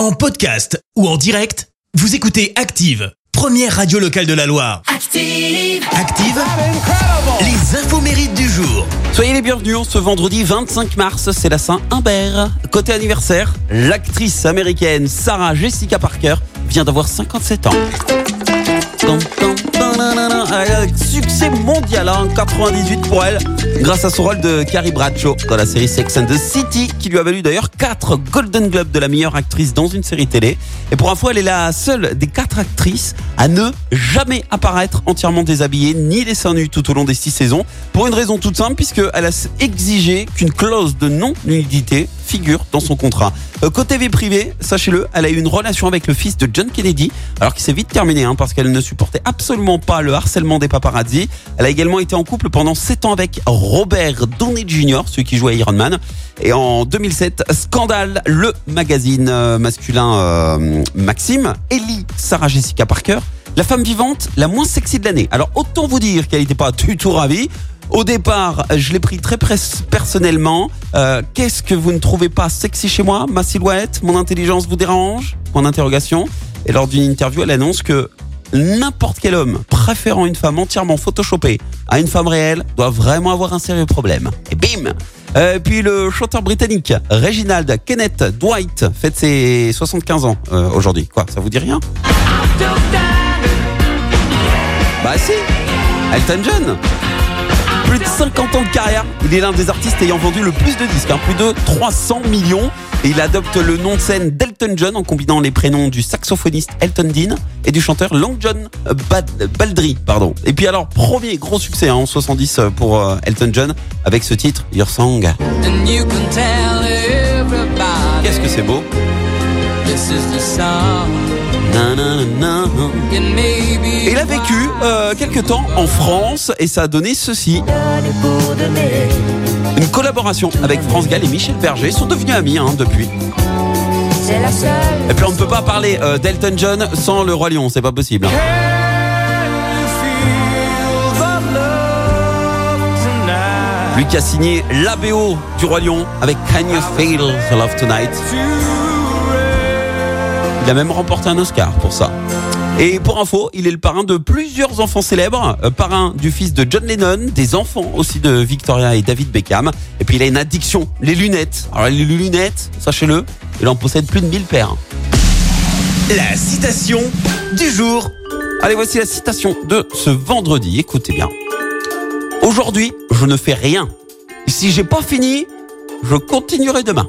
En podcast ou en direct, vous écoutez Active, première radio locale de la Loire. Active. Active, les infos mérites du jour. Soyez les bienvenus en ce vendredi 25 mars, c'est la Saint-Humbert. Côté anniversaire, l'actrice américaine Sarah Jessica Parker vient d'avoir 57 ans. Succès mondial hein, en 98 pour elle, grâce à son rôle de Carrie Bradshaw dans la série Sex and the City, qui lui a valu d'ailleurs 4 Golden Globes de la meilleure actrice dans une série télé. Et pour info, elle est la seule des 4 actrices à ne jamais apparaître entièrement déshabillée, ni les seins nus tout au long des 6 saisons, pour une raison toute simple, puisqu'elle a exigé qu'une clause de non-nudité figure dans son contrat. Euh, côté vie privée, sachez-le, elle a eu une relation avec le fils de John Kennedy, alors qui s'est vite terminé hein, parce qu'elle ne supportait absolument pas le harcèlement des paparazzi. Elle a également été en couple pendant 7 ans avec Robert Downey Jr., celui qui jouait Iron Man. Et en 2007, scandale, le magazine euh, masculin euh, Maxime élit Sarah Jessica Parker la femme vivante la moins sexy de l'année. Alors autant vous dire qu'elle n'était pas du tout ravie. Au départ, je l'ai pris très personnellement. Euh, Qu'est-ce que vous ne trouvez pas sexy chez moi? Ma silhouette Mon intelligence vous dérange? Point d'interrogation. Et lors d'une interview, elle annonce que n'importe quel homme préférant une femme entièrement photoshopée à une femme réelle doit vraiment avoir un sérieux problème. Et bim euh, Puis le chanteur britannique Reginald Kenneth Dwight fête ses 75 ans euh, aujourd'hui. Quoi, ça vous dit rien? Bah si Elton John plus de 50 ans de carrière. Il est l'un des artistes ayant vendu le plus de disques, hein, plus de 300 millions. Et il adopte le nom de scène d'Elton John en combinant les prénoms du saxophoniste Elton Dean et du chanteur Long John Bad- Baldry. Pardon. Et puis alors, premier gros succès hein, en 70 pour euh, Elton John avec ce titre, Your Song. Qu'est-ce que c'est beau this is the song. Il a vécu euh, quelques temps en France et ça a donné ceci. Une collaboration avec France Gall et Michel Berger sont devenus amis hein, depuis. Et puis on ne peut pas parler euh, d'Elton John sans le Roi Lion, c'est pas possible. hein. Lui qui a signé l'ABO du Roi Lion avec Can You Feel the Love Tonight. Il a même remporté un Oscar pour ça. Et pour info, il est le parrain de plusieurs enfants célèbres, euh, parrain du fils de John Lennon, des enfants aussi de Victoria et David Beckham. Et puis il a une addiction, les lunettes. Alors les lunettes, sachez-le, il en possède plus de 1000 paires. La citation du jour. Allez, voici la citation de ce vendredi. Écoutez bien. Aujourd'hui, je ne fais rien. Si j'ai pas fini, je continuerai demain.